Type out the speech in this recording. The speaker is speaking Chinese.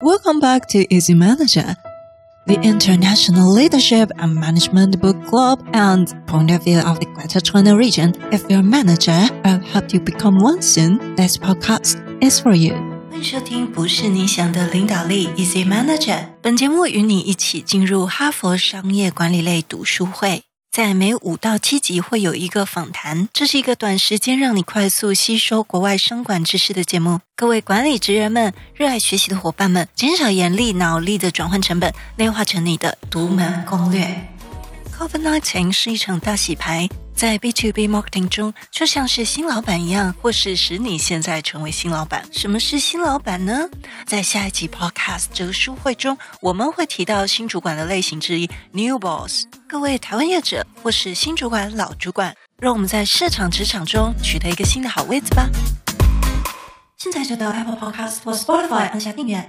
Welcome back to Easy Manager, the international leadership and management book club and point of view of the Greater China region. If you're a manager, I'll help you become one soon. This podcast is for you. 欢迎收听不是你想的领导力 Easy Manager。本节目与你一起进入哈佛商业管理类读书会。 在每五到七集会有一个访谈，这是一个短时间让你快速吸收国外商管知识的节目。各位管理职人们、热爱学习的伙伴们，减少眼力、脑力的转换成本，内化成你的独门攻略。COVID-19 是一场大洗牌。在 B to B marketing 中，就像是新老板一样，或是使你现在成为新老板。什么是新老板呢？在下一集 Podcast 这个书会中，我们会提到新主管的类型之一 New Boss。各位台湾业者或是新主管、老主管，让我们在市场职场中取得一个新的好位置吧。现在就到 Apple Podcast 或 Spotify 按下订阅。